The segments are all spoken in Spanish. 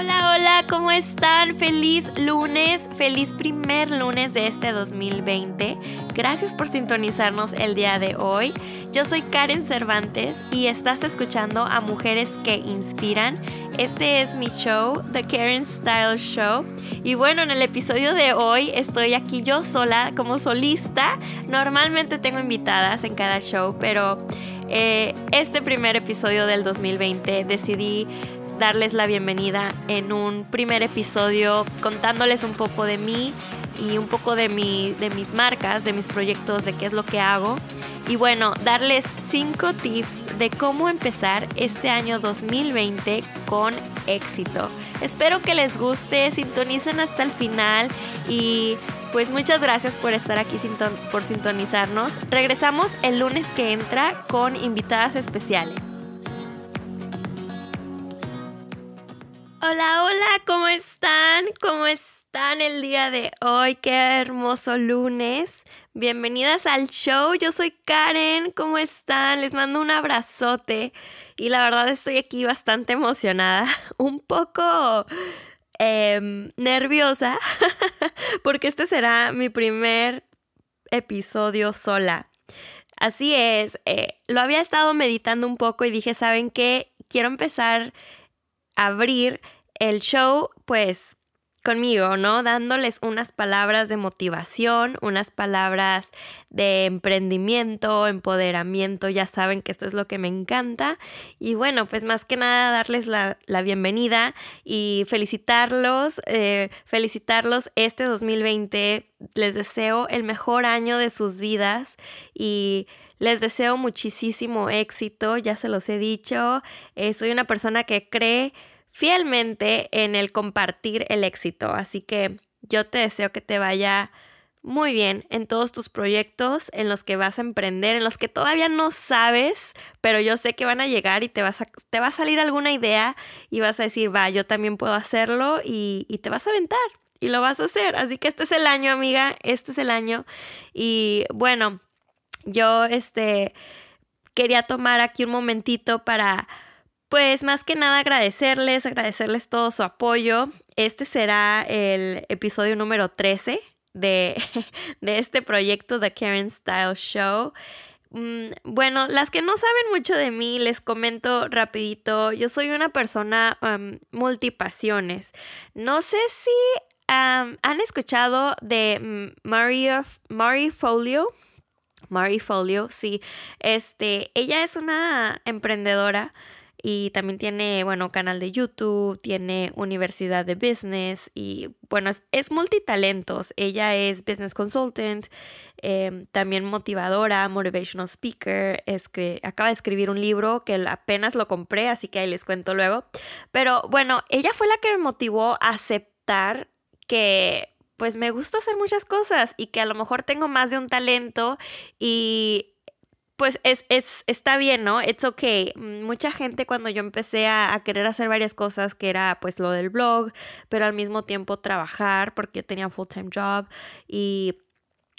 Hola, hola, ¿cómo están? Feliz lunes, feliz primer lunes de este 2020. Gracias por sintonizarnos el día de hoy. Yo soy Karen Cervantes y estás escuchando a Mujeres que Inspiran. Este es mi show, The Karen Style Show. Y bueno, en el episodio de hoy estoy aquí yo sola como solista. Normalmente tengo invitadas en cada show, pero eh, este primer episodio del 2020 decidí darles la bienvenida en un primer episodio contándoles un poco de mí y un poco de, mi, de mis marcas, de mis proyectos, de qué es lo que hago. Y bueno, darles cinco tips de cómo empezar este año 2020 con éxito. Espero que les guste, sintonicen hasta el final y pues muchas gracias por estar aquí, por sintonizarnos. Regresamos el lunes que entra con invitadas especiales. Hola, hola, ¿cómo están? ¿Cómo están el día de hoy? Qué hermoso lunes. Bienvenidas al show, yo soy Karen, ¿cómo están? Les mando un abrazote y la verdad estoy aquí bastante emocionada, un poco em, nerviosa, porque este será mi primer episodio sola. Así es, eh, lo había estado meditando un poco y dije, ¿saben qué? Quiero empezar a abrir el show, pues conmigo, ¿no? Dándoles unas palabras de motivación, unas palabras de emprendimiento, empoderamiento, ya saben que esto es lo que me encanta. Y bueno, pues más que nada darles la, bienvenida y felicitarlos, eh, felicitarlos este 2020. Les deseo el mejor año de sus vidas y... Les deseo muchísimo éxito, ya se los he dicho. Eh, soy una persona que cree fielmente en el compartir el éxito. Así que yo te deseo que te vaya muy bien en todos tus proyectos, en los que vas a emprender, en los que todavía no sabes, pero yo sé que van a llegar y te, vas a, te va a salir alguna idea y vas a decir, va, yo también puedo hacerlo y, y te vas a aventar y lo vas a hacer. Así que este es el año, amiga, este es el año. Y bueno, yo este quería tomar aquí un momentito para pues más que nada agradecerles, agradecerles todo su apoyo. Este será el episodio número 13 de, de este proyecto, The Karen Style Show. Mm, bueno, las que no saben mucho de mí, les comento rapidito. Yo soy una persona multipasiones. No sé si han escuchado de Marie Folio. Marie Folio, sí. Este, ella es una emprendedora y también tiene, bueno, canal de YouTube, tiene universidad de business y, bueno, es, multitalentos. Ella es business consultant, em, también motivadora, motivational speaker, es que acaba de escribir un libro que apenas lo compré, así que ahí les cuento luego. Pero bueno, ella fue la que me motivó a aceptar que pues me gusta hacer muchas cosas y que a lo mejor tengo más de un talento y pues es, es, está bien, ¿no? It's okay. Mucha gente cuando yo empecé a, querer hacer varias cosas, que era pues lo del blog, pero al mismo tiempo trabajar, porque yo tenía full-time job y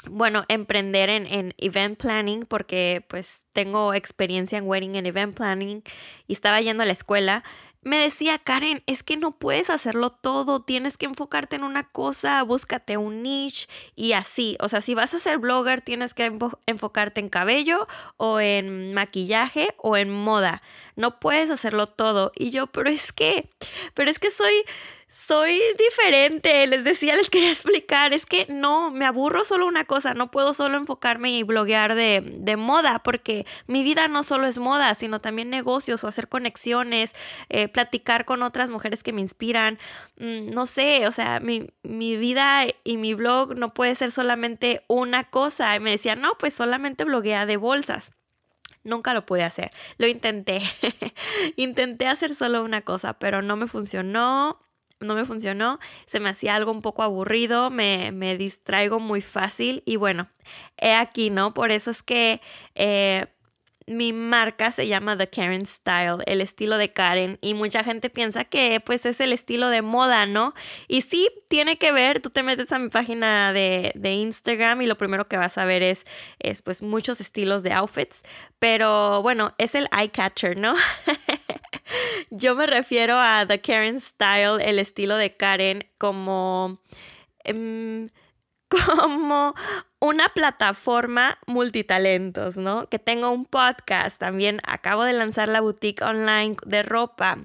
bueno, emprender en, en, event planning porque pues tengo experiencia en wedding and event planning y estaba yendo a la escuela me decía Karen, es que no puedes hacerlo todo, tienes que enfocarte en una cosa, búscate un niche y así. O sea, si vas a ser blogger, tienes que enfocarte en cabello o en maquillaje o en moda. No puedes hacerlo todo. Y yo, pero es que, pero es que soy soy diferente, les decía, les quería explicar, es que no, me aburro solo una cosa, no puedo solo enfocarme y bloguear de, moda, porque mi vida no solo es moda, sino también negocios o hacer conexiones, eh, platicar con otras mujeres que me inspiran, mm, no sé, o sea, mi, mi vida y mi blog no puede ser solamente una cosa. Y me decía, no, pues solamente bloguea de bolsas. Nunca lo pude hacer. Lo intenté. intenté hacer solo una cosa, pero no me funcionó no me funcionó, se me hacía algo un poco aburrido, me, me distraigo muy fácil y bueno, he aquí, ¿no? Por eso es que eh, mi marca se llama The Karen Style, el estilo de Karen, y mucha gente piensa que pues es el estilo de moda, ¿no? Y sí, tiene que ver, tú te metes a mi página de, de Instagram y lo primero que vas a ver es, es pues muchos estilos de outfits, pero bueno, es el eye catcher, ¿no? yo me refiero a The Karen Style, el estilo de Karen, como... Em, como una plataforma multitalentos, ¿no? Que tengo un podcast, también acabo de lanzar la boutique online de ropa.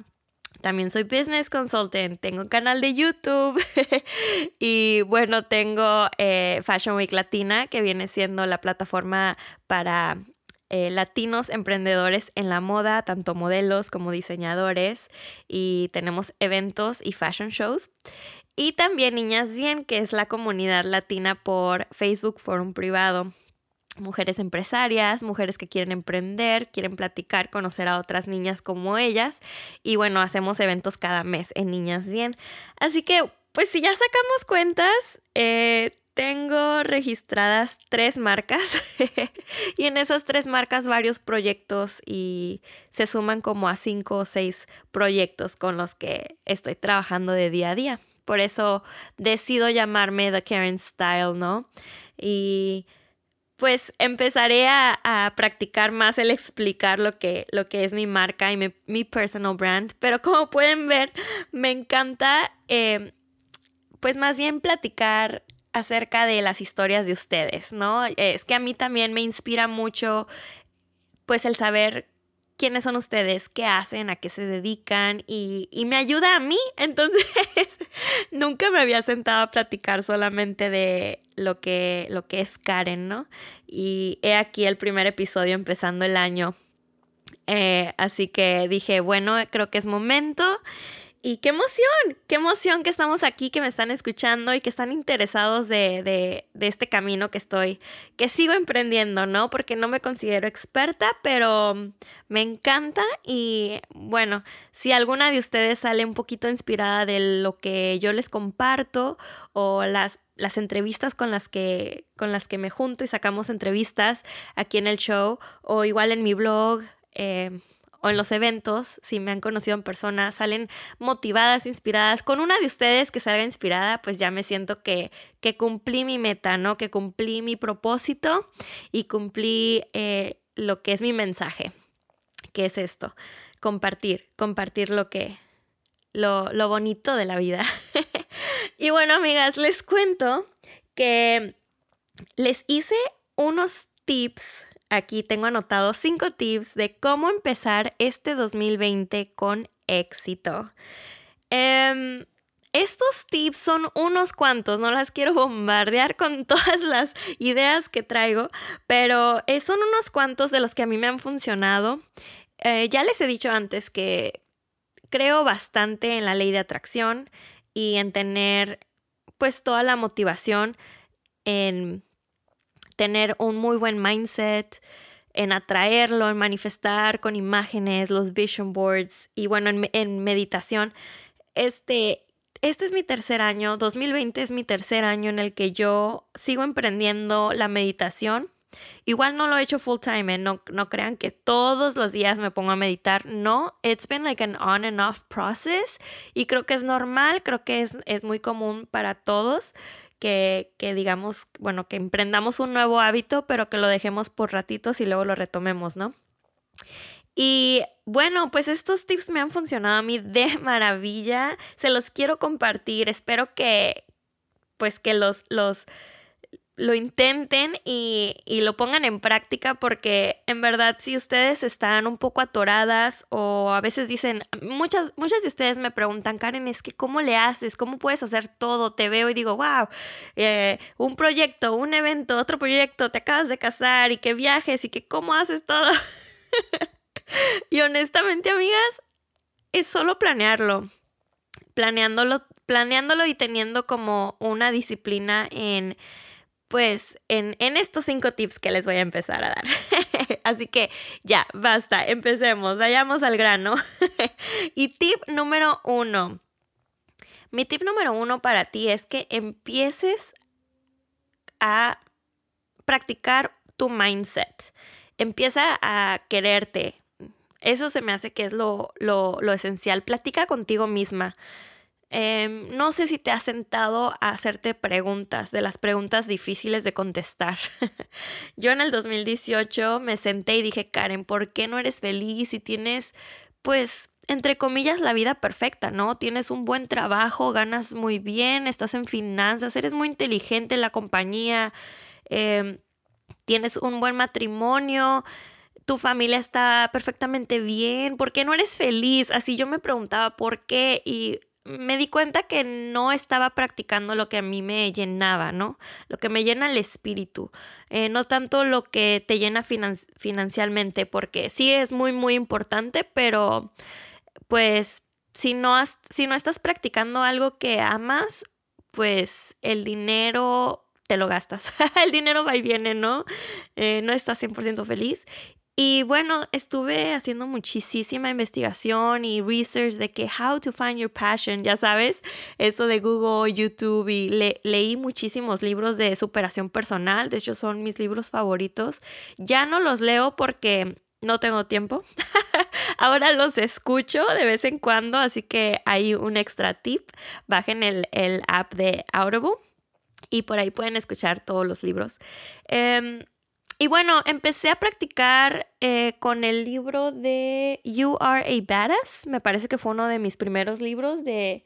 También soy business consultant, tengo un canal de YouTube y bueno, tengo eh, Fashion Week Latina, que viene siendo la plataforma para eh, latinos emprendedores en la moda, tanto modelos como diseñadores, y tenemos eventos y fashion shows. Y también Niñas Bien, que es la comunidad latina por Facebook Forum Privado mujeres empresarias, mujeres que quieren emprender, quieren platicar, conocer a otras niñas como ellas. Y bueno, hacemos eventos cada mes en Niñas Bien. Así que, pues si ya sacamos cuentas, eh, tengo registradas tres marcas y en esas tres marcas varios proyectos y se suman como a cinco o seis proyectos con los que estoy trabajando de día a día. Por eso decido llamarme The Karen Style, ¿no? Y pues empezaré a, practicar más el explicar lo que, lo que es mi marca y mi, personal brand. Pero como pueden ver, me encanta, eh, pues más bien platicar acerca de las historias de ustedes, ¿no? Es que a mí también me inspira mucho, pues el saber quiénes son ustedes, qué hacen, a qué se dedican y, me ayuda a mí. Entonces, nunca me había sentado a platicar solamente de lo que, lo que es Karen, ¿no? Y he aquí el primer episodio empezando el año. Eh, así que dije, bueno, creo que es momento. Y qué emoción, qué emoción que estamos aquí, que me están escuchando y que están interesados de, este camino que estoy, que sigo emprendiendo, ¿no? Porque no me considero experta, pero me encanta y bueno, si alguna de ustedes sale un poquito inspirada de lo que yo les comparto o las las entrevistas con las que con las que me junto y sacamos entrevistas aquí en el show o igual en mi blog eh, o en los eventos, si me han conocido en persona, salen motivadas, inspiradas. Con una de ustedes que salga inspirada, pues ya me siento que, que cumplí mi meta, ¿no? Que cumplí mi propósito y cumplí eh, lo que es mi mensaje, que es esto, compartir, compartir lo que, lo, lo bonito de la vida. y bueno, amigas, les cuento que les hice unos tips aquí tengo anotados cinco tips de cómo empezar este 2020 con éxito. Em, estos tips son unos cuantos, no las quiero bombardear con todas las ideas que traigo, pero eh, son unos cuantos de los que a mí me han funcionado. Eh, ya les he dicho antes que creo bastante en la ley de atracción y en tener pues toda la motivación en tener un muy buen mindset, en atraerlo, en manifestar con imágenes, los vision boards y bueno, en, meditación. Este, este es mi tercer año, 2020 es mi tercer año en el que yo sigo emprendiendo la meditación. Igual no lo he hecho full time, ¿eh? no, no crean que todos los días me pongo a meditar. No, it's been like an on and off process y creo que es normal, creo que es, es muy común para todos que, digamos, bueno, que emprendamos un nuevo hábito, pero que lo dejemos por ratitos y luego lo retomemos, ¿no? Y bueno, pues estos tips me han funcionado a mí de maravilla. Se los quiero compartir. Espero que, pues que los, los, lo intenten y, lo pongan en práctica porque en verdad si ustedes están un poco atoradas o a veces dicen, muchas, muchas de ustedes me preguntan, Karen, es que ¿cómo le haces? ¿Cómo puedes hacer todo? Te veo y digo, wow, eh, un proyecto, un evento, otro proyecto, te acabas de casar y que viajes y que cómo haces todo. y honestamente, amigas, es solo planearlo. Planeándolo, planeándolo y teniendo como una disciplina en pues en, estos cinco tips que les voy a empezar a dar. Así que ya, basta, empecemos, vayamos al grano. y tip número uno. Mi tip número uno para ti es que empieces a practicar tu mindset. Empieza a quererte. Eso se me hace que es lo, lo, lo esencial. Platica contigo misma. Em, no sé si te has sentado a hacerte preguntas, de las preguntas difíciles de contestar. Yo en el 2018 me senté y dije, Karen, ¿por qué no eres feliz si tienes pues entre comillas, la vida perfecta, ¿no? Tienes un buen trabajo, ganas muy bien, estás en finanzas, eres muy inteligente en la compañía, em, tienes un buen matrimonio, tu familia está perfectamente bien, ¿por qué no eres feliz? Así yo me preguntaba por qué y me di cuenta que no estaba practicando lo que a mí me llenaba, ¿no? Lo que me llena el espíritu, eh, no tanto lo que te llena financieramente, porque sí es muy, muy importante, pero pues si no, has, si no estás practicando algo que amas, pues el dinero te lo gastas. el dinero va y viene, ¿no? Eh, no estás 100% feliz. Y bueno, estuve haciendo muchísima investigación y research de que how to find your passion, ya sabes, eso de Google, YouTube y leí muchísimos libros de superación personal, de hecho son mis libros favoritos. Ya no los leo porque no tengo tiempo. Ahora los escucho de vez en cuando, así que hay un extra tip. Bajen el, app de Audible y por ahí pueden escuchar todos los libros. Em, y bueno, empecé a practicar eh, con el libro de You Are a Badass. Me parece que fue uno de mis primeros libros de,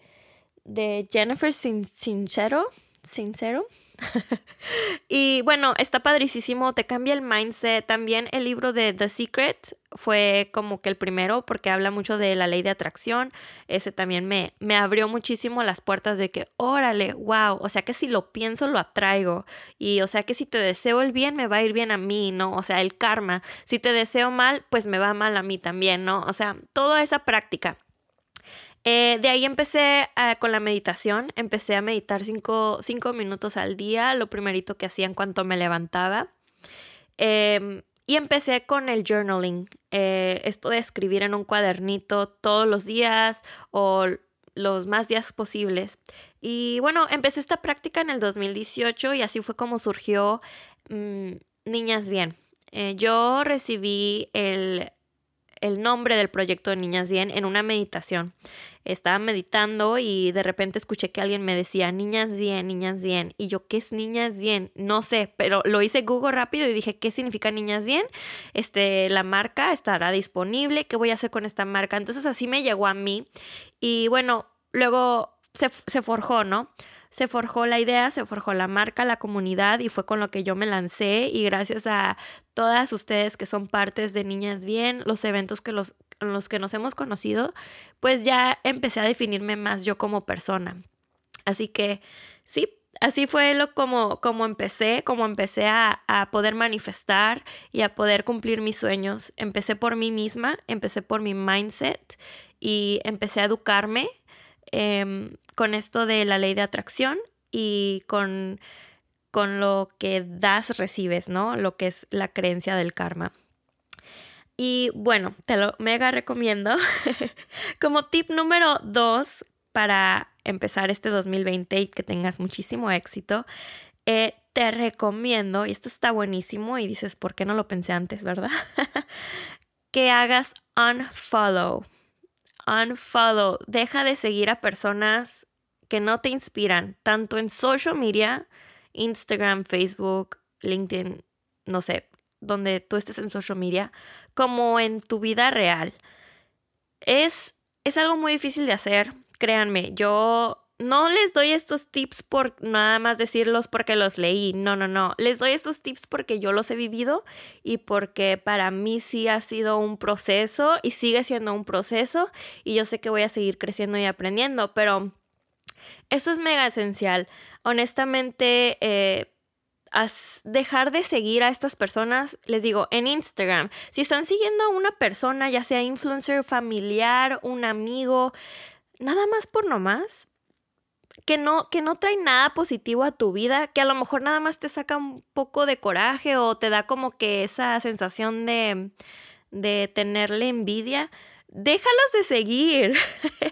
de Jennifer Sincero. Sincero. y bueno, está padricísimo, te cambia el mindset. También el libro de The Secret fue como que el primero porque habla mucho de la ley de atracción. Ese también me, me abrió muchísimo las puertas de que, órale, wow, o sea que si lo pienso lo atraigo. Y o sea que si te deseo el bien, me va a ir bien a mí, ¿no? O sea, el karma. Si te deseo mal, pues me va mal a mí también, ¿no? O sea, toda esa práctica. Eh, de ahí empecé ah, con la meditación, empecé a meditar cinco, minutos al día, lo primerito que hacía en cuanto me levantaba. Em, y empecé con el journaling, eh, esto de escribir en un cuadernito todos los días o los más días posibles. Y bueno, empecé esta práctica en el 2018 y así fue como surgió mm, Niñas Bien. Eh, yo recibí el el nombre del proyecto de Niñas Bien en una meditación. Estaba meditando y de repente escuché que alguien me decía, Niñas Bien, Niñas Bien. Y yo, ¿qué es Niñas Bien? No sé, pero lo hice Google rápido y dije, ¿qué significa Niñas Bien? Este, la marca estará disponible, ¿qué voy a hacer con esta marca? Entonces así me llegó a mí. Y bueno, luego se, se forjó, ¿no? Se forjó la idea, se forjó la marca, la comunidad y fue con lo que yo me lancé y gracias a todas ustedes que son partes de Niñas Bien, los eventos que los, los que nos hemos conocido, pues ya empecé a definirme más yo como persona. Así que sí, así fue lo como, como empecé, como empecé a, a, poder manifestar y a poder cumplir mis sueños. Empecé por mí misma, empecé por mi mindset y empecé a educarme Em, con esto de la ley de atracción y con, con lo que das, recibes, ¿no? Lo que es la creencia del karma. Y bueno, te lo mega recomiendo. Como tip número dos para empezar este 2020 y que tengas muchísimo éxito, eh, te recomiendo, y esto está buenísimo y dices, ¿por qué no lo pensé antes, verdad? que hagas unfollow unfollow, deja de seguir a personas que no te inspiran, tanto en social media, Instagram, Facebook, LinkedIn, no sé, donde tú estés en social media, como en tu vida real. Es, es algo muy difícil de hacer, créanme, yo no les doy estos tips por nada más decirlos porque los leí, no, no, no, les doy estos tips porque yo los he vivido y porque para mí sí ha sido un proceso y sigue siendo un proceso y yo sé que voy a seguir creciendo y aprendiendo, pero eso es mega esencial. Honestamente, eh, dejar de seguir a estas personas, les digo, en Instagram, si están siguiendo a una persona, ya sea influencer, familiar, un amigo, nada más por nomás, que no, que no trae nada positivo a tu vida, que a lo mejor nada más te saca un poco de coraje o te da como que esa sensación de, de tenerle envidia, déjalos de seguir.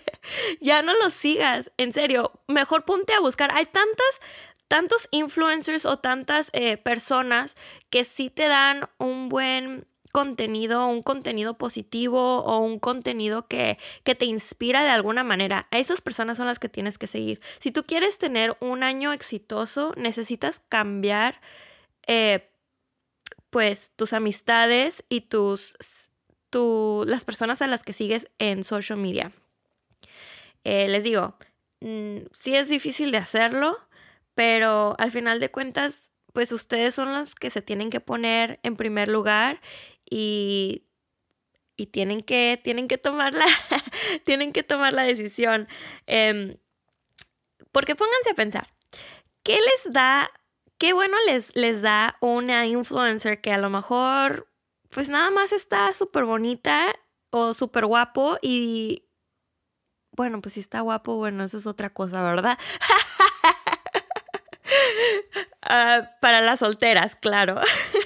ya no los sigas, en serio, mejor ponte a buscar. Hay tantas, tantos influencers o tantas eh, personas que sí te dan un buen contenido, un contenido positivo o un contenido que, que te inspira de alguna manera. A esas personas son las que tienes que seguir. Si tú quieres tener un año exitoso, necesitas cambiar eh, pues tus amistades y tus las personas a las que sigues en social media. Eh, les digo, mm, sí es difícil de hacerlo, pero al final de cuentas, pues ustedes son los que se tienen que poner en primer lugar y, y tienen, que, tienen, que tomar la, tienen que tomar la decisión. Em, porque pónganse a pensar, ¿qué les da, qué bueno les, les da una influencer que a lo mejor pues nada más está súper bonita o súper guapo y bueno, pues si está guapo, bueno, eso es otra cosa, ¿verdad? Ah, para las solteras, claro.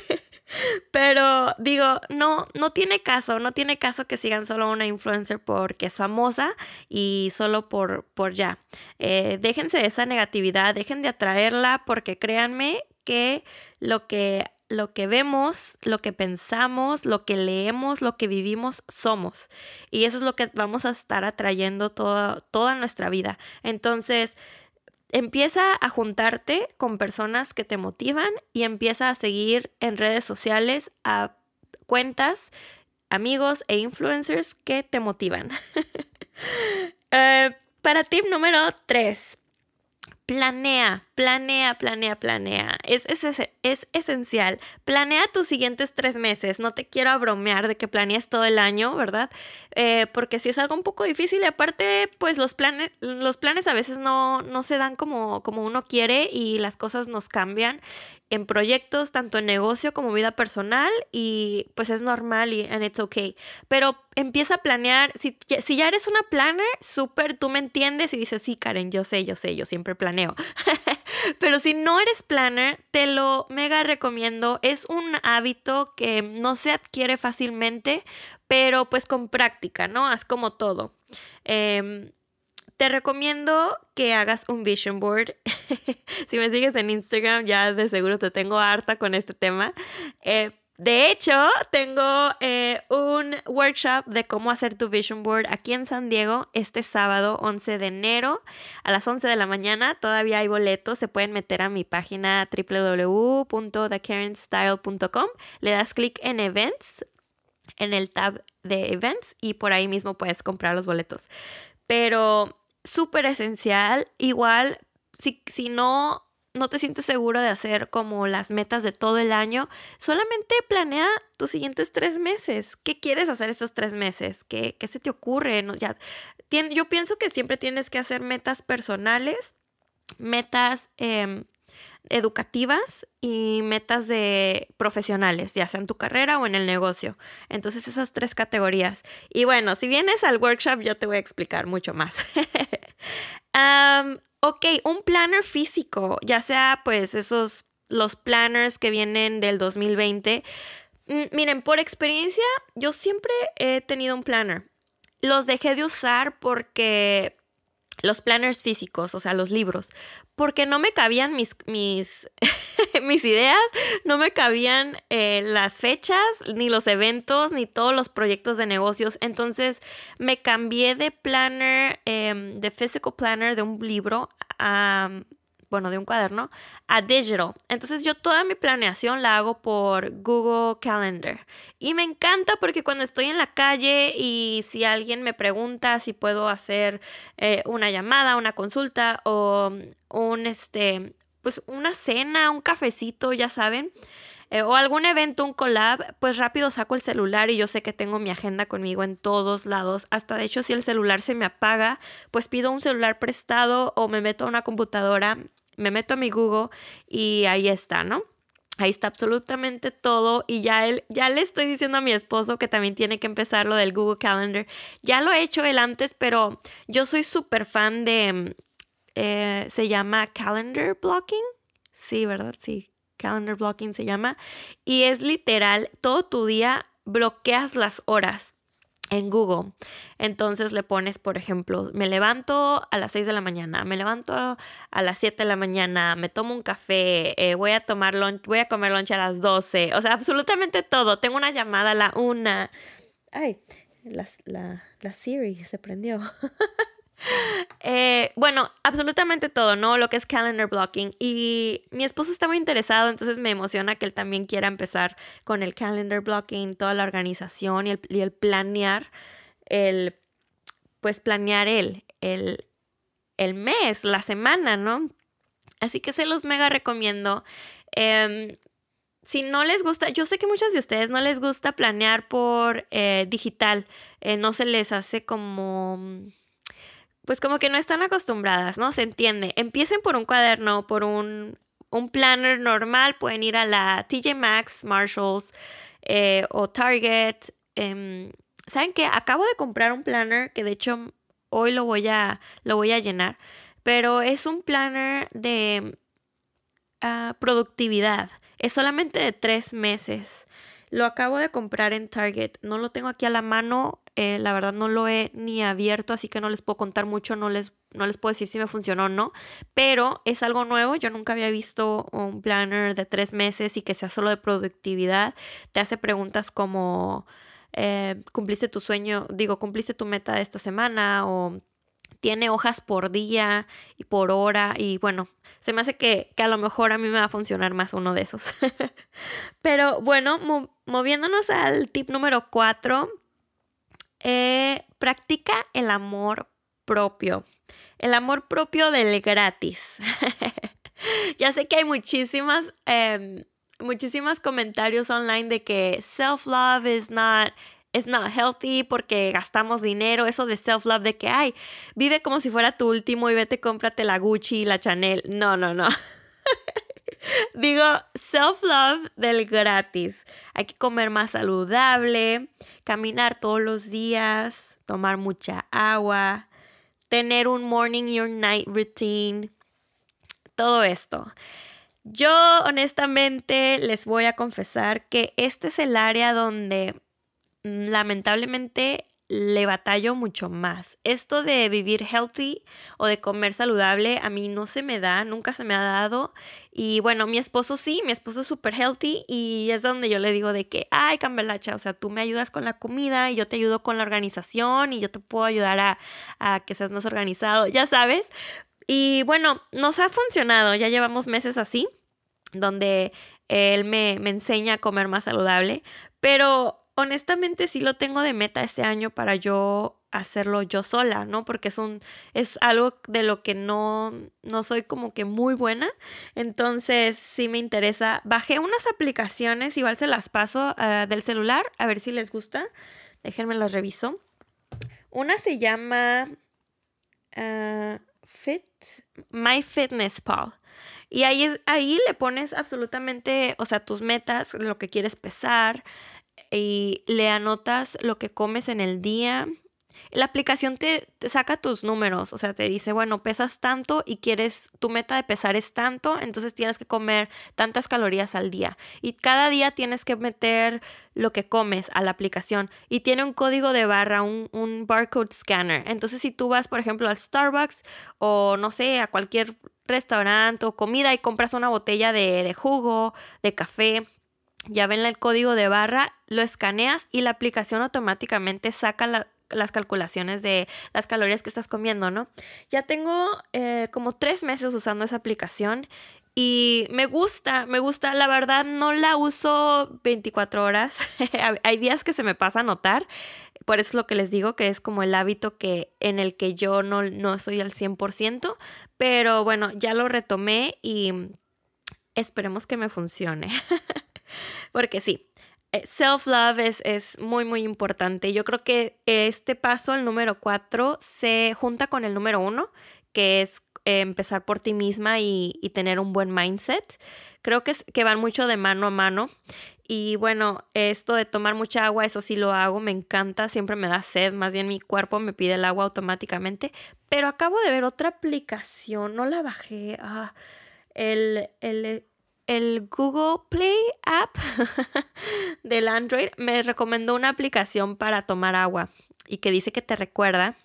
Pero digo, no, no tiene caso, no tiene caso que sigan solo una influencer porque es famosa y solo por, por ya. Eh, déjense de esa negatividad, dejen de atraerla porque créanme que lo que lo que vemos, lo que pensamos, lo que leemos, lo que vivimos, somos. Y eso es lo que vamos a estar atrayendo toda, toda nuestra vida. Entonces, empieza a juntarte con personas que te motivan y empieza a seguir en redes sociales a cuentas, amigos e influencers que te motivan. Eh, para tip número 3, Planea, planea, planea, planea. Es, es, es, esencial. Planea tus siguientes tres meses. No te quiero abromear de que planees todo el año, ¿verdad? Eh, porque si es algo un poco difícil y aparte, pues los planes, los planes a veces no, no se dan como, como uno quiere y las cosas nos cambian en proyectos, tanto en negocio como vida personal, y pues es normal y and it's okay. Pero empieza a planear, si, si ya eres una planner, súper, tú me entiendes y dices, sí, Karen, yo sé, yo sé, yo siempre planeo. Pero si no eres planner, te lo mega recomiendo. Es un hábito que no se adquiere fácilmente, pero pues con práctica, ¿no? Haz como todo. Eh, te recomiendo que hagas un vision board. si me sigues en Instagram, ya de seguro te tengo harta con este tema. Eh, de hecho, tengo eh, un workshop de cómo hacer tu vision board aquí en San Diego este sábado 11 de enero a las 11 de la mañana. Todavía hay boletos, se pueden meter a mi página www.thekarenstyle.com. Le das clic en events, en el tab de events y por ahí mismo puedes comprar los boletos. Pero súper esencial. Igual, si, si no, no te sientes seguro de hacer como las metas de todo el año, solamente planea tus siguientes tres meses. ¿Qué quieres hacer esos tres meses? ¿Qué, qué se te ocurre? No, ya, yo pienso que siempre tienes que hacer metas personales, metas em, educativas y metas de profesionales, ya sea en tu carrera o en el negocio. Entonces esas tres categorías. Y bueno, si vienes al workshop yo te voy a explicar mucho más. ok, un planner físico, ya sea pues esos, los planners que vienen del 2020. Mm, miren, por experiencia, yo siempre he tenido un planner. Los dejé de usar porque los planners físicos, o sea, los libros, porque no me cabían mis, mis, mis ideas, no me cabían eh, las fechas, ni los eventos, ni todos los proyectos de negocios. Entonces me cambié de planner, em, de physical planner de un libro a bueno, de un cuaderno, a digital. Entonces yo toda mi planeación la hago por Google Calendar. Y me encanta porque cuando estoy en la calle y si alguien me pregunta si puedo hacer eh, una llamada, una consulta o un, este, pues una cena, un cafecito, ya saben. Eh, o algún evento, un collab, pues rápido saco el celular y yo sé que tengo mi agenda conmigo en todos lados. Hasta de hecho, si el celular se me apaga, pues pido un celular prestado o me meto a una computadora me meto a mi Google y ahí está, ¿no? Ahí está absolutamente todo y ya, él, ya le estoy diciendo a mi esposo que también tiene que empezar lo del Google Calendar. Ya lo he hecho él antes, pero yo soy súper fan de, eh, se llama Calendar Blocking. Sí, ¿verdad? Sí, Calendar Blocking se llama. Y es literal, todo tu día bloqueas las horas en Google. Entonces le pones, por ejemplo, me levanto a las 6 de la mañana, me levanto a las 7 de la mañana, me tomo un café, eh, voy a tomar lunch, voy a comer lunch a las 12, o sea, absolutamente todo. Tengo una llamada a la 1. Ay, la, la, la Siri se prendió. Eh, bueno, absolutamente todo, ¿no? Lo que es calendar blocking. Y mi esposo está muy interesado, entonces me emociona que él también quiera empezar con el calendar blocking, toda la organización y el, y el planear, el, pues planear el, el mes, la semana, ¿no? Así que se los mega recomiendo. Em, si no les gusta, yo sé que muchas de ustedes no les gusta planear por eh, digital, eh, no se les hace como pues como que no están acostumbradas, ¿no? Se entiende. Empiecen por un cuaderno, por un, un planner normal, pueden ir a la TJ Maxx, Marshalls eh, o Target. Em, ¿Saben qué? Acabo de comprar un planner que de hecho hoy lo voy a, lo voy a llenar, pero es un planner de ah, productividad. Es solamente de tres meses. Lo acabo de comprar en Target. No lo tengo aquí a la mano. Eh, la verdad no lo he ni abierto, así que no les puedo contar mucho. No les, no les puedo decir si me funcionó o no. Pero es algo nuevo. Yo nunca había visto un planner de tres meses y que sea solo de productividad. Te hace preguntas como... Eh, cumpliste tu sueño, digo, cumpliste tu meta de esta semana o tiene hojas por día y por hora y bueno, se me hace que, a lo mejor a mí me va a funcionar más uno de esos. Pero bueno, moviéndonos al tip número cuatro, eh, practica el amor propio. El amor propio del gratis. ya sé que hay muchísimas, eh, muchísimos comentarios online de que self-love is not it's not healthy porque gastamos dinero, eso de self-love de que, ay, vive como si fuera tu último y vete, cómprate la Gucci la Chanel. No, no, no. Digo, self-love del gratis. Hay que comer más saludable, caminar todos los días, tomar mucha agua, tener un morning y un night routine, todo esto. Yo honestamente les voy a confesar que este es el área donde lamentablemente le batallo mucho más. Esto de vivir healthy o de comer saludable a mí no se me da, nunca se me ha dado. Y bueno, mi esposo sí, mi esposo es súper healthy y es donde yo le digo de que, ay, Cambelacha, o sea, tú me ayudas con la comida y yo te ayudo con la organización y yo te puedo ayudar a, a que seas más organizado, ya sabes. Y bueno, nos ha funcionado, ya llevamos meses así, donde él me, me enseña a comer más saludable, pero honestamente sí lo tengo de meta este año para yo hacerlo yo sola, ¿no? Porque es un es algo de lo que no no soy como que muy buena. Entonces, sí me interesa. Bajé unas aplicaciones, igual se las paso ah, del celular, a ver si les gusta. Déjenme las reviso. Una se llama uh, Fit My Fitness Pal. Y ahí, ahí le pones absolutamente, o sea, tus metas, lo que quieres pesar, y le anotas lo que comes en el día. La aplicación te, saca tus números, o sea, te dice, bueno, pesas tanto y quieres, tu meta de pesar es tanto, entonces tienes que comer tantas calorías al día. Y cada día tienes que meter lo que comes a la aplicación. Y tiene un código de barra, un, un barcode scanner. Entonces, si tú vas, por ejemplo, al Starbucks o no sé, a cualquier restaurante o comida y compras una botella de, de jugo, de café, ya ven el código de barra, lo escaneas y la aplicación automáticamente saca las calculaciones de las calorías que estás comiendo, ¿no? Ya tengo eh, como tres meses usando esa aplicación y me gusta, me gusta, la verdad no la uso 24 horas, hay días que se me pasa a notar, por eso es lo que les digo que es como el hábito que en el que yo no, no soy al 100%, pero bueno, ya lo retomé y esperemos que me funcione. Porque sí, eh, self-love es, muy, muy importante. Yo creo que este paso, el número cuatro, se junta con el número uno, que es eh, empezar por ti misma y, tener un buen mindset. Creo que, que van mucho de mano a mano. Y bueno, esto de tomar mucha agua, eso sí lo hago, me encanta, siempre me da sed, más bien mi cuerpo me pide el agua automáticamente. Pero acabo de ver otra aplicación, no la bajé. Ah, el, el el Google Play App del Android me recomendó una aplicación para tomar agua y que dice que te recuerda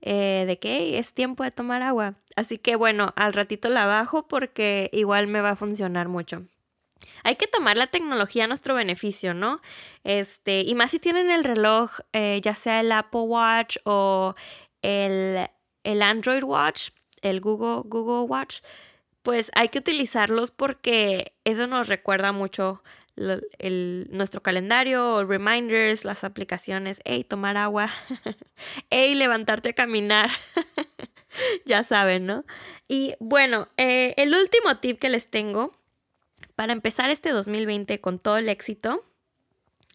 eh, de que es tiempo de tomar agua. Así que bueno, al ratito la bajo porque igual me va a funcionar mucho. Hay que tomar la tecnología a nuestro beneficio, ¿no? Este, y más si tienen el reloj, eh, ya sea el Apple Watch o el el Android Watch, el Google, Google Watch, pues hay que utilizarlos porque eso nos recuerda mucho el, nuestro calendario, reminders, las aplicaciones, hey, tomar agua, hey, levantarte a caminar, ya saben, ¿no? Y bueno, eh, el último tip que les tengo para empezar este 2020 con todo el éxito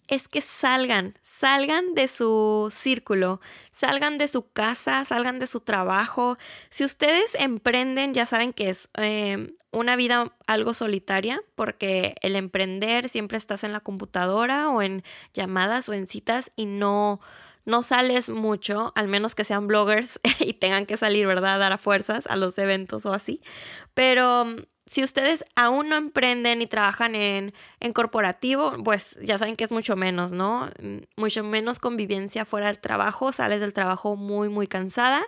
es que salgan, salgan de su círculo, salgan de su casa, salgan de su trabajo. Si ustedes emprenden, ya saben que es em, una vida algo solitaria, porque el emprender siempre estás en la computadora o en llamadas o en citas y no, no sales mucho, al menos que sean bloggers y tengan que salir, ¿verdad? A dar a fuerzas a los eventos o así. Pero si ustedes aún no emprenden y trabajan en, corporativo, pues ya saben que es mucho menos, ¿no? Mucho menos convivencia fuera del trabajo, sales del trabajo muy, muy cansada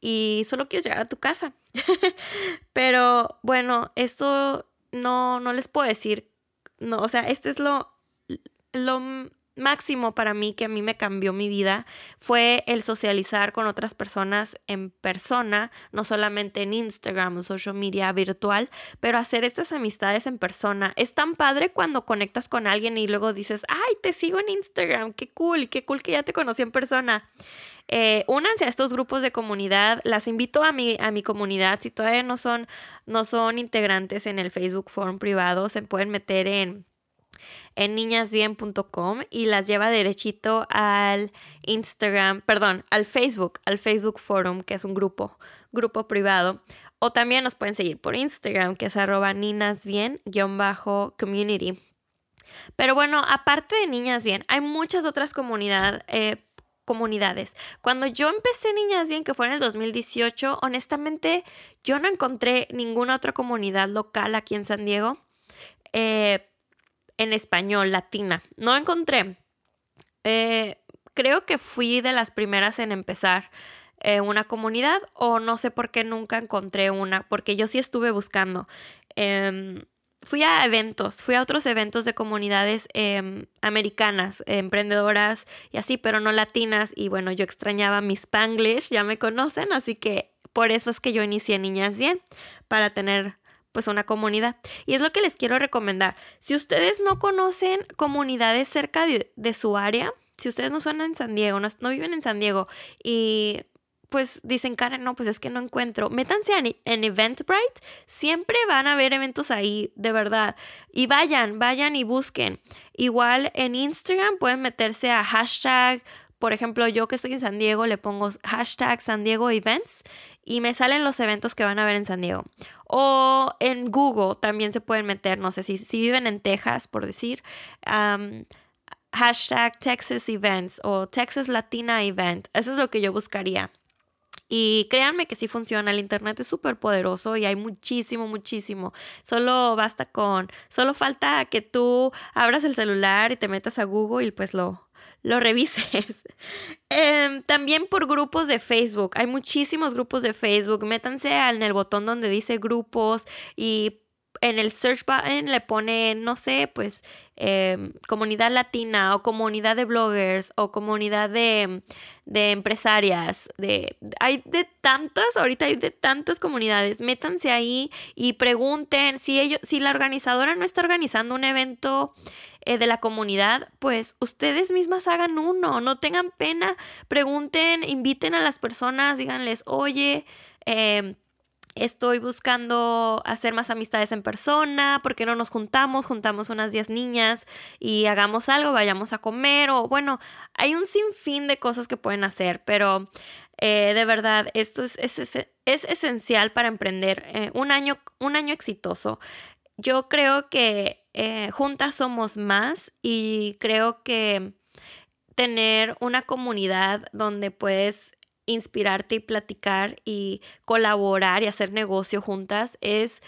y solo quieres llegar a tu casa. Pero bueno, esto no, no les puedo decir, no, o sea, este es lo, lo máximo para mí que a mí me cambió mi vida fue el socializar con otras personas en persona, no solamente en Instagram social media virtual, pero hacer estas amistades en persona. Es tan padre cuando conectas con alguien y luego dices, ay, te sigo en Instagram, qué cool, qué cool que ya te conocí en persona. Eh, únanse a estos grupos de comunidad. Las invito a mi, a mi comunidad. Si todavía no son, no son integrantes en el Facebook Forum privado, se pueden meter en en niñasbien.com y las lleva derechito al Instagram, perdón, al Facebook, al Facebook Forum, que es un grupo, grupo privado. O también nos pueden seguir por Instagram, que es arroba ninasbien-community. Pero bueno, aparte de Niñas Bien, hay muchas otras eh, comunidades. Cuando yo empecé Niñas Bien, que fue en el 2018, honestamente yo no encontré ninguna otra comunidad local aquí en San Diego. Eh, en español, latina. No encontré. Eh, creo que fui de las primeras en empezar eh, una comunidad o no sé por qué nunca encontré una, porque yo sí estuve buscando. Em, fui a eventos, fui a otros eventos de comunidades em, americanas, emprendedoras y así, pero no latinas. Y bueno, yo extrañaba mi spanglish, ya me conocen, así que por eso es que yo inicié Niñas Bien, para tener pues una comunidad. Y es lo que les quiero recomendar. Si ustedes no conocen comunidades cerca de, su área, si ustedes no son en San Diego, no, viven en San Diego y pues dicen, Karen, no, pues es que no encuentro. Métanse en, Eventbrite. Siempre van a haber eventos ahí, de verdad. Y vayan, vayan y busquen. Igual en Instagram pueden meterse a hashtag. Por ejemplo, yo que estoy en San Diego, le pongo hashtag San Diego Events y me salen los eventos que van a ver en San Diego. O en Google también se pueden meter, no sé si, si viven en Texas, por decir, hashtag Texas Events o Texas Latina Event. Eso es lo que yo buscaría. Y créanme que sí funciona, el Internet es súper poderoso y hay muchísimo, muchísimo. Solo basta con, solo falta que tú abras el celular y te metas a Google y pues lo, lo revises. Em, también por grupos de Facebook. Hay muchísimos grupos de Facebook. Métanse en el botón donde dice grupos y en el search button le pone, no sé, pues em, comunidad latina o comunidad de bloggers o comunidad de, de, empresarias. De, hay de tantas, ahorita hay de tantas comunidades. Métanse ahí y pregunten si ellos, si la organizadora no está organizando un evento eh, de la comunidad, pues ustedes mismas hagan uno, no tengan pena, pregunten, inviten a las personas, díganles, oye, em, estoy buscando hacer más amistades en persona, ¿por qué no nos juntamos? Juntamos unas 10 niñas y hagamos algo, vayamos a comer o bueno, hay un sinfín de cosas que pueden hacer, pero eh, de verdad, esto es, es, es esencial para emprender eh, un, año, un año exitoso. Yo creo que eh, juntas somos más y creo que tener una comunidad donde puedes inspirarte y platicar y colaborar y hacer negocio juntas es,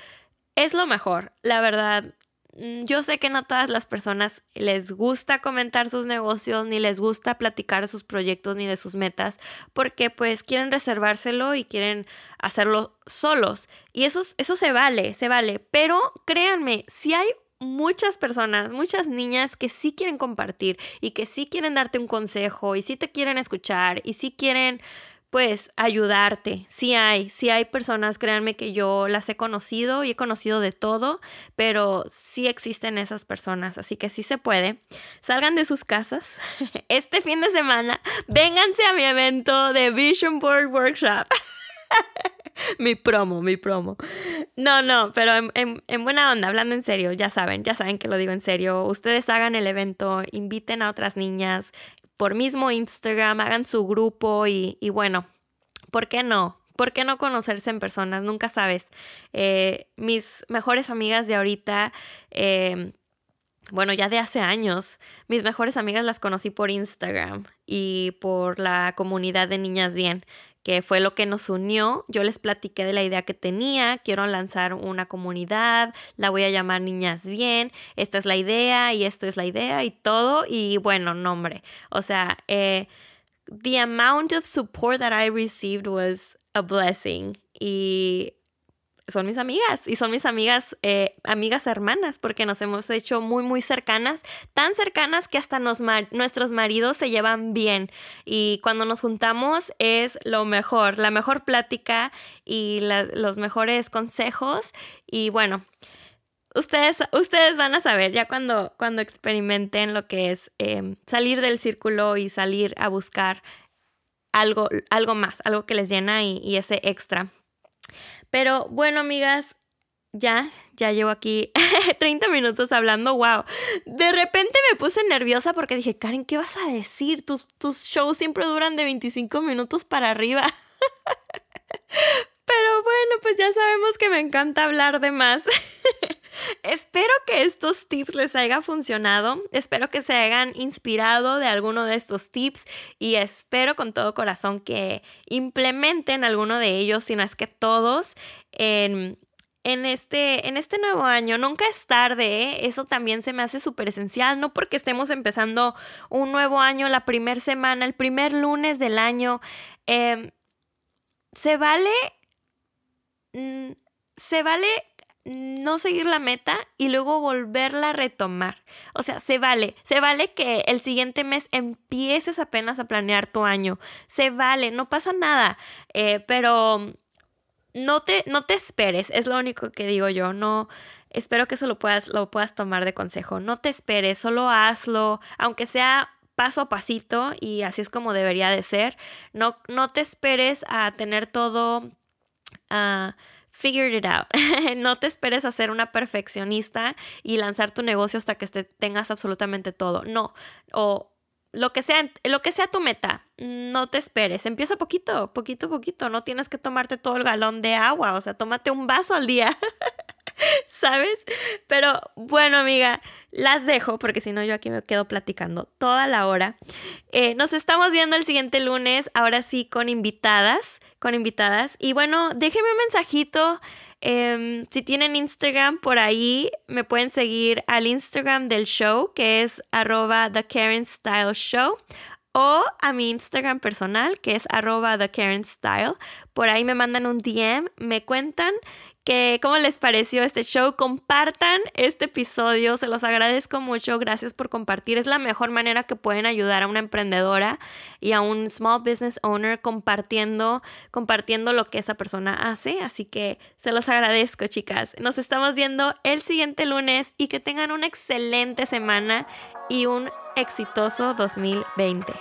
es lo mejor. La verdad, mm, yo sé que no todas las personas les gusta comentar sus negocios, ni les gusta platicar sus proyectos ni de sus metas, porque pues quieren reservárselo y quieren hacerlo solos. Y eso, eso se vale, se vale. Pero créanme, si hay muchas personas, muchas niñas que sí quieren compartir y que sí quieren darte un consejo y sí te quieren escuchar y sí quieren pues ayudarte. Sí hay, sí hay personas, créanme que yo las he conocido y he conocido de todo, pero sí existen esas personas, así que sí se puede. Salgan de sus casas este fin de semana, vénganse a mi evento de Vision Board Workshop. mi promo, mi promo. No, no, pero en, en, buena onda, hablando en serio, ya saben, ya saben que lo digo en serio. Ustedes hagan el evento, inviten a otras niñas, por mismo Instagram, hagan su grupo y, bueno, ¿por qué no? ¿Por qué no conocerse en personas? Nunca sabes. Eh, mis mejores amigas de ahorita, em, bueno, ya de hace años, mis mejores amigas las conocí por Instagram y por la comunidad de Niñas Bien, que fue lo que nos unió. Yo les platiqué de la idea que tenía, quiero lanzar una comunidad, la voy a llamar Niñas Bien, esta es la idea y esto es la idea y todo. Y bueno, nombre. O sea, eh, the amount of support that I received was a blessing. Y son mis amigas y son mis amigas, eh, amigas hermanas, porque nos hemos hecho muy, muy cercanas, tan cercanas que hasta nos nuestros maridos se llevan bien. Y cuando nos juntamos es lo mejor, la mejor plática y los mejores consejos. Y bueno, ustedes, ustedes van a saber ya cuando, cuando experimenten lo que es em, salir del círculo y salir a buscar algo, algo más, algo que les llena y ese extra. Pero bueno, amigas, ya, ya llevo aquí 30 minutos hablando, wow. De repente me puse nerviosa porque dije, Karen, ¿qué vas a decir? Tus, tus shows siempre duran de 25 minutos para arriba. Pero bueno, pues ya sabemos que me encanta hablar de más. Espero que estos tips les haya funcionado, espero que se hayan inspirado de alguno de estos tips y espero con todo corazón que implementen alguno de ellos, si no es que todos, en, este, en este nuevo año. Nunca es tarde, ¿eh? eso también se me hace súper esencial, no porque estemos empezando un nuevo año la primera semana, el primer lunes del año. Em, se vale... Mm, se vale no seguir la meta y luego volverla a retomar. O sea, se vale, se vale que el siguiente mes empieces apenas a planear tu año. Se vale, no pasa nada, eh, pero no te, no te esperes, es lo único que digo yo. No, espero que eso lo puedas, lo puedas tomar de consejo. No te esperes, solo hazlo, aunque sea paso a pasito y así es como debería de ser. No, no te esperes a tener todo... a figured it out. no te esperes a ser una perfeccionista y lanzar tu negocio hasta que tengas absolutamente todo. No. O lo que sea, lo que sea tu meta, no te esperes. Empieza poquito, poquito, poquito. No tienes que tomarte todo el galón de agua. O sea, tómate un vaso al día. ¿Sabes? Pero bueno, amiga, las dejo porque si no yo aquí me quedo platicando toda la hora. Eh, nos estamos viendo el siguiente lunes, ahora sí con invitadas, con invitadas. Y bueno, déjenme un mensajito. Em, si tienen Instagram por ahí, me pueden seguir al Instagram del show, que es arroba The Karen Style Show o a mi Instagram personal, que es arroba The Karen Style. Por ahí me mandan un DM, me cuentan que cómo les pareció este show. Compartan este episodio, se los agradezco mucho. Gracias por compartir. Es la mejor manera que pueden ayudar a una emprendedora y a un small business owner compartiendo, compartiendo lo que esa persona hace. Así que se los agradezco, chicas. Nos estamos viendo el siguiente lunes y que tengan una excelente semana y un exitoso 2020.